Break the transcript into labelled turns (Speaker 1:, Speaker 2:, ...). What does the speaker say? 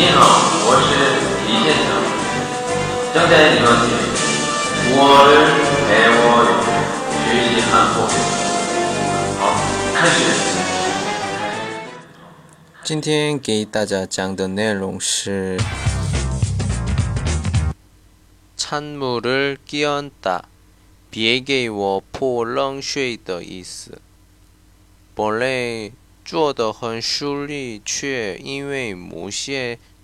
Speaker 1: 你好，我是李先生。正在你面前，我的陪我学习韩国。好，开始。
Speaker 2: 今天给大家讲的内容是찬물을끼얹 다， 别给我泼冷水的意思。本来做的很顺利，却因为某些